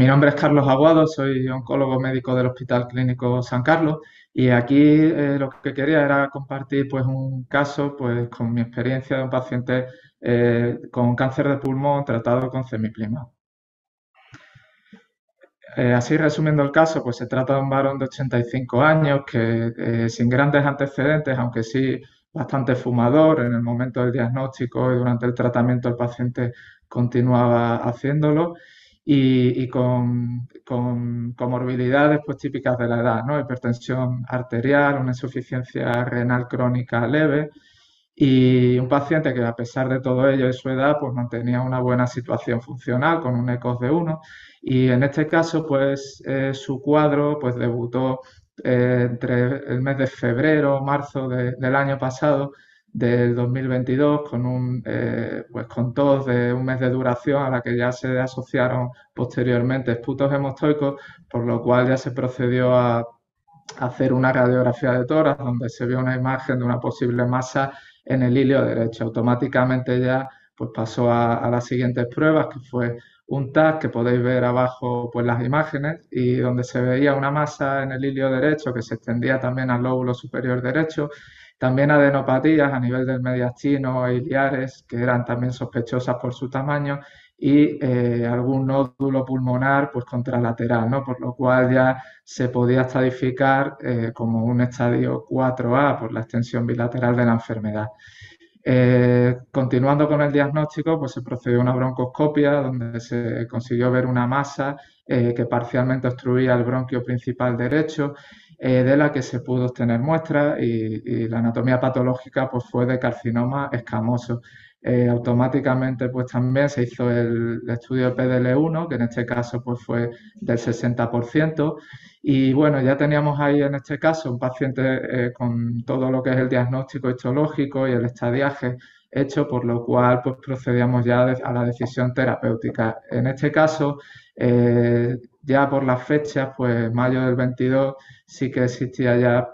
mi nombre es Carlos Aguado, soy oncólogo médico del Hospital Clínico San Carlos y aquí eh, lo que quería era compartir pues un caso pues con mi experiencia de un paciente eh, con cáncer de pulmón tratado con cemiplimab. Eh, así resumiendo el caso, pues se trata de un varón de 85 años que sin grandes antecedentes, aunque sí bastante fumador en el momento del diagnóstico y durante el tratamiento el paciente continuaba haciéndolo y, con, comorbilidades pues, típicas de la edad, ¿no? hipertensión arterial, una insuficiencia renal crónica leve y un paciente que a pesar de todo ello y su edad pues mantenía una buena situación funcional con un ECOS de 1 y en este caso pues eh, su cuadro pues debutó eh, entre el mes de febrero, marzo del año pasado del 2022 con un eh, pues con tos de un mes de duración a la que ya se asociaron posteriormente esputos hemostoicos, por lo cual ya se procedió a hacer una radiografía de toras donde se vio una imagen de una posible masa en el hilio derecho. Automáticamente ya pues pasó a, las siguientes pruebas, que fue un TAC que podéis ver abajo pues las imágenes y donde se veía una masa en el hilio derecho que se extendía también al lóbulo superior derecho también adenopatías a nivel del mediastino e iliares, que eran también sospechosas por su tamaño, y eh, algún nódulo pulmonar pues contralateral, ¿no? por lo cual ya se podía estadificar eh, como un estadio 4A por la extensión bilateral de la enfermedad. Eh, continuando con el diagnóstico, pues se procedió a una broncoscopia donde se consiguió ver una masa que parcialmente obstruía el bronquio principal derecho eh, de la que se pudo obtener muestras y, la anatomía patológica pues, fue de carcinoma escamoso. Eh, automáticamente pues también se hizo el, estudio PDL1, que en este caso pues fue del 60%, y bueno, ya teníamos ahí en este caso un paciente eh, con todo lo que es el diagnóstico histológico y el estadiaje hecho, por lo cual pues procedíamos ya a la decisión terapéutica. En este caso, ya por las fechas, pues mayo del 22 sí que existía ya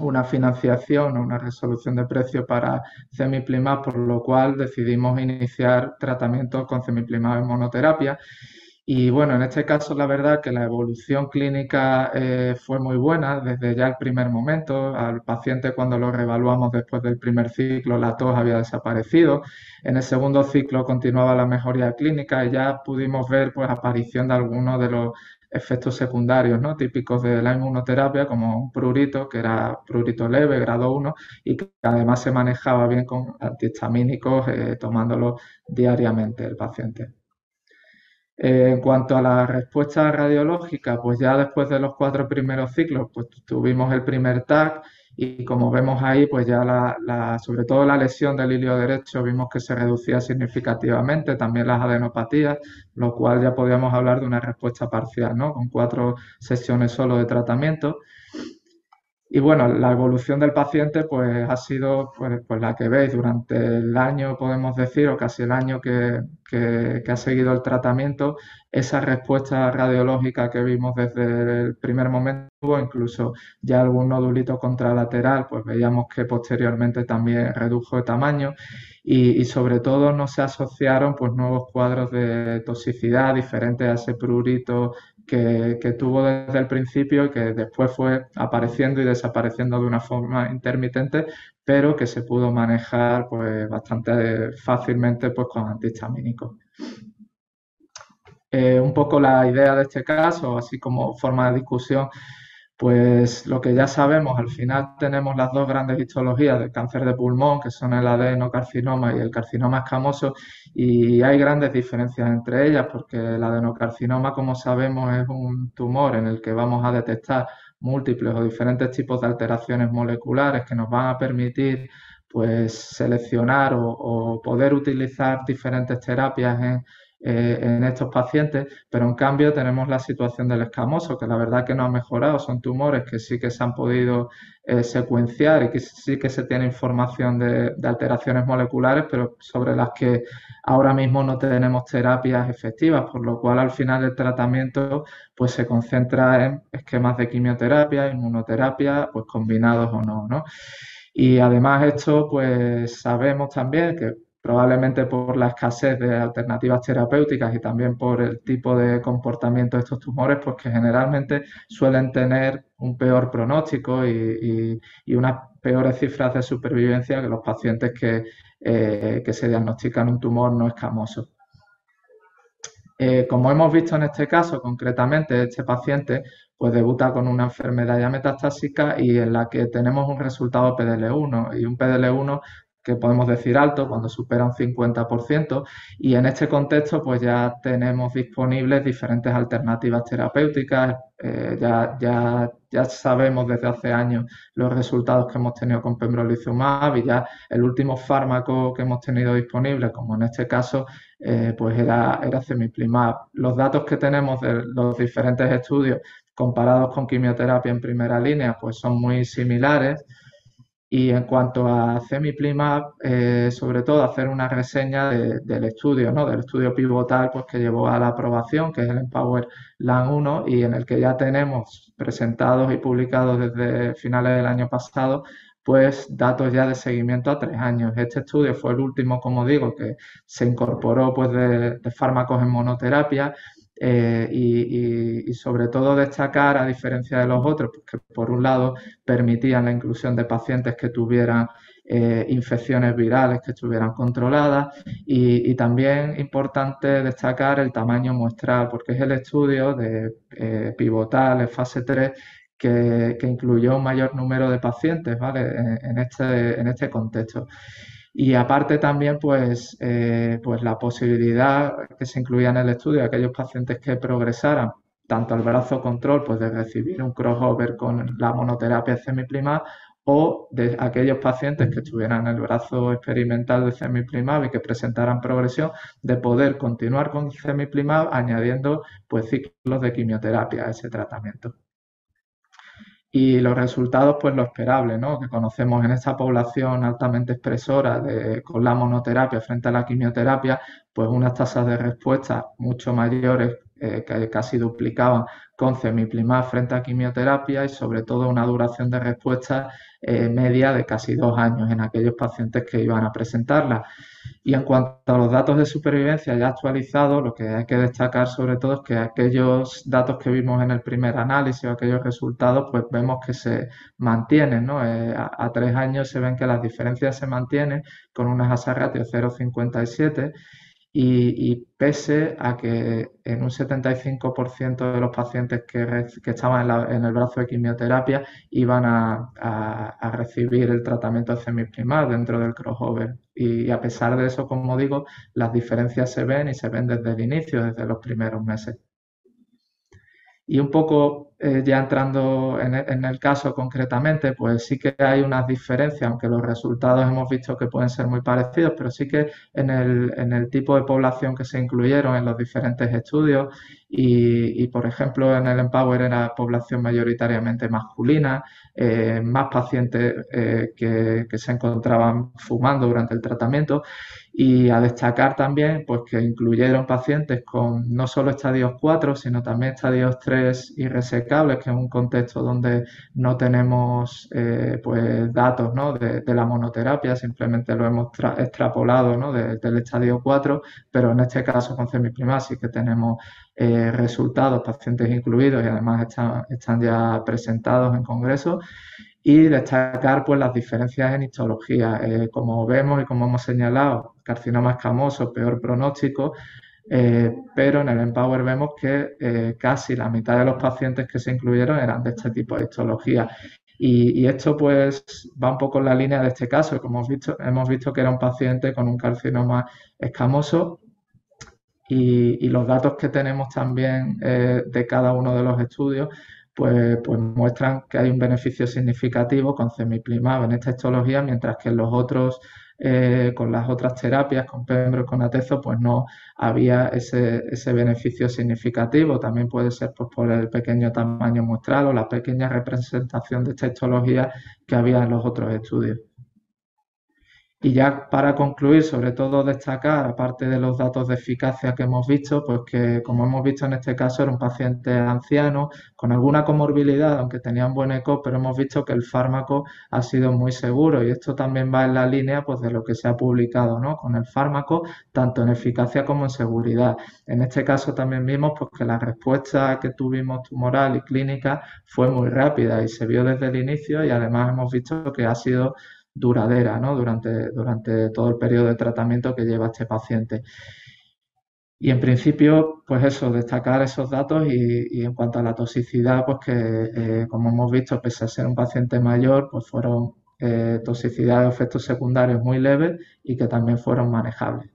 una financiación o una resolución de precio para Cemiplimab, por lo cual decidimos iniciar tratamiento con Cemiplimab en monoterapia. Y bueno, en este caso la verdad que la evolución clínica eh, fue muy buena desde ya el primer momento. Al paciente cuando lo reevaluamos después del primer ciclo la tos había desaparecido. En el segundo ciclo continuaba la mejoría clínica y ya pudimos ver pues aparición de algunos de los efectos secundarios ¿no? típicos de la inmunoterapia, como un prurito, que era prurito leve, grado 1, y que además se manejaba bien con antihistamínicos, eh, tomándolo diariamente el paciente. Eh, en cuanto a la respuesta radiológica, pues ya después de los cuatro primeros ciclos, pues tuvimos el primer TAC y como vemos ahí, pues ya la, sobre todo la lesión del hilio derecho vimos que se reducía significativamente, también las adenopatías, lo cual ya podíamos hablar de una respuesta parcial, ¿no? Con cuatro sesiones solo de tratamiento. Y bueno, la evolución del paciente pues ha sido pues, pues, la que veis. Durante el año, podemos decir, o casi el año que, ha seguido el tratamiento, esa respuesta radiológica que vimos desde el primer momento, incluso ya algún nodulito contralateral, pues veíamos que posteriormente también redujo de tamaño. Y, sobre todo no se asociaron pues nuevos cuadros de toxicidad diferentes a ese prurito que, tuvo desde el principio que después fue apareciendo y desapareciendo de una forma intermitente, pero que se pudo manejar pues, bastante fácilmente pues, con antihistamínicos. Eh, un poco la idea de este caso, así como forma de discusión, pues lo que ya sabemos, al final tenemos las dos grandes histologías del cáncer de pulmón, que son el adenocarcinoma y el carcinoma escamoso, y hay grandes diferencias entre ellas, porque el adenocarcinoma, como sabemos, es un tumor en el que vamos a detectar múltiples o diferentes tipos de alteraciones moleculares que nos van a permitir pues seleccionar o, o poder utilizar diferentes terapias en, eh, en estos pacientes, pero en cambio tenemos la situación del escamoso, que la verdad que no ha mejorado, son tumores que sí que se han podido eh, secuenciar y que sí que se tiene información de, alteraciones moleculares, pero sobre las que ahora mismo no tenemos terapias efectivas, por lo cual al final el tratamiento pues se concentra en esquemas de quimioterapia, inmunoterapia, pues combinados o no, ¿no? Y además esto pues sabemos también que probablemente por la escasez de alternativas terapéuticas y también por el tipo de comportamiento de estos tumores, pues que generalmente suelen tener un peor pronóstico y, unas peores cifras de supervivencia que los pacientes que, eh, que se diagnostican un tumor no escamoso. Eh, como hemos visto en este caso, concretamente, este paciente pues debuta con una enfermedad ya metastásica y en la que tenemos un resultado PDL1 y un PDL1 que podemos decir alto cuando supera un 50% y en este contexto pues ya tenemos disponibles diferentes alternativas terapéuticas, eh, ya, ya, ya sabemos desde hace años los resultados que hemos tenido con pembrolizumab y ya el último fármaco que hemos tenido disponible, como en este caso, eh, pues era, era cemiplimab. Los datos que tenemos de los diferentes estudios comparados con quimioterapia en primera línea, pues son muy similares. Y en cuanto a Cemiplimab, eh, sobre todo hacer una reseña del estudio, ¿no? del estudio pivotal pues, que llevó a la aprobación, que es el Empower LAN 1, y en el que ya tenemos presentados y publicados desde finales del año pasado, pues datos ya de seguimiento a tres años. Este estudio fue el último, como digo, que se incorporó pues, de, de fármacos en monoterapia eh, y, sobre todo destacar, a diferencia de los otros, pues que por un lado permitían la inclusión de pacientes que tuvieran eh, infecciones virales que estuvieran controladas y, también importante destacar el tamaño muestral, porque es el estudio de eh, pivotal fase 3 que, incluyó un mayor número de pacientes ¿vale? en, este, en este contexto. Y aparte también, pues, eh, pues la posibilidad que se incluía en el estudio de aquellos pacientes que progresaran tanto al brazo control, pues de recibir un crossover con la monoterapia semiplimab o de aquellos pacientes que estuvieran en el brazo experimental de semiplimab y que presentaran progresión, de poder continuar con semiplimab añadiendo pues ciclos de quimioterapia a ese tratamiento y los resultados, pues lo esperable, ¿no? Que conocemos en esta población altamente expresora de, con la monoterapia frente a la quimioterapia, pues unas tasas de respuesta mucho mayores eh, que casi duplicaban con cemiplimab frente a quimioterapia y sobre todo una duración de respuesta eh, media de casi dos años en aquellos pacientes que iban a presentarla. Y en cuanto a los datos de supervivencia ya actualizados, lo que hay que destacar sobre todo es que aquellos datos que vimos en el primer análisis o aquellos resultados, pues vemos que se mantienen, ¿no? Eh, a, tres años se ven que las diferencias se mantienen con una asa ratio 0,57 y, pese a que en un 75% de los pacientes que, estaban en, el brazo de quimioterapia iban a, recibir el tratamiento de semiprimar dentro del crossover. Y a pesar de eso, como digo, las diferencias se ven y se ven desde el inicio, desde los primeros meses. Y un poco eh, ya entrando en el, caso concretamente, pues sí que hay unas diferencias, aunque los resultados hemos visto que pueden ser muy parecidos, pero sí que en el, en el tipo de población que se incluyeron en los diferentes estudios y, por ejemplo, en el Empower era población mayoritariamente masculina, eh, más pacientes eh, que, que, se encontraban fumando durante el tratamiento y a destacar también pues, que incluyeron pacientes con no solo estadios 4, sino también estadios 3 irresecables, que es un contexto donde no tenemos eh, pues, datos ¿no? de, la monoterapia, simplemente lo hemos extrapolado ¿no? del estadio 4, pero en este caso con semiprimar sí que tenemos eh, resultados, pacientes incluidos y además están, están ya presentados en congreso y destacar pues las diferencias en histología. Eh, como vemos y como hemos señalado, carcinoma escamoso, peor pronóstico, eh, pero en el Empower vemos que eh, casi la mitad de los pacientes que se incluyeron eran de este tipo de histología. Y, esto pues va un poco en la línea de este caso, como hemos visto, hemos visto que era un paciente con un carcinoma escamoso y, y los datos que tenemos también de cada uno de los estudios pues, pues, muestran que hay un beneficio significativo con cemiplimab en esta histología, mientras que en los otros, eh, con las otras terapias, con pembro, con atezo, pues no había ese, beneficio significativo. También puede ser pues, por el pequeño tamaño muestral o la pequeña representación de esta histología que había en los otros estudios. Y ya para concluir, sobre todo destacar, aparte de los datos de eficacia que hemos visto, pues que como hemos visto en este caso era un paciente anciano con alguna comorbilidad, aunque tenía un buen eco, pero hemos visto que el fármaco ha sido muy seguro y esto también va en la línea pues de lo que se ha publicado, ¿no? Con el fármaco, tanto en eficacia como en seguridad. En este caso también vimos pues que la respuesta que tuvimos tumoral y clínica fue muy rápida y se vio desde el inicio y además hemos visto que ha sido duradera ¿no? durante, durante todo el periodo de tratamiento que lleva este paciente. Y en principio, pues eso, destacar esos datos y, en cuanto a la toxicidad, pues que eh, como hemos visto, pese a ser un paciente mayor, pues fueron eh, toxicidades o efectos secundarios muy leves y que también fueron manejables.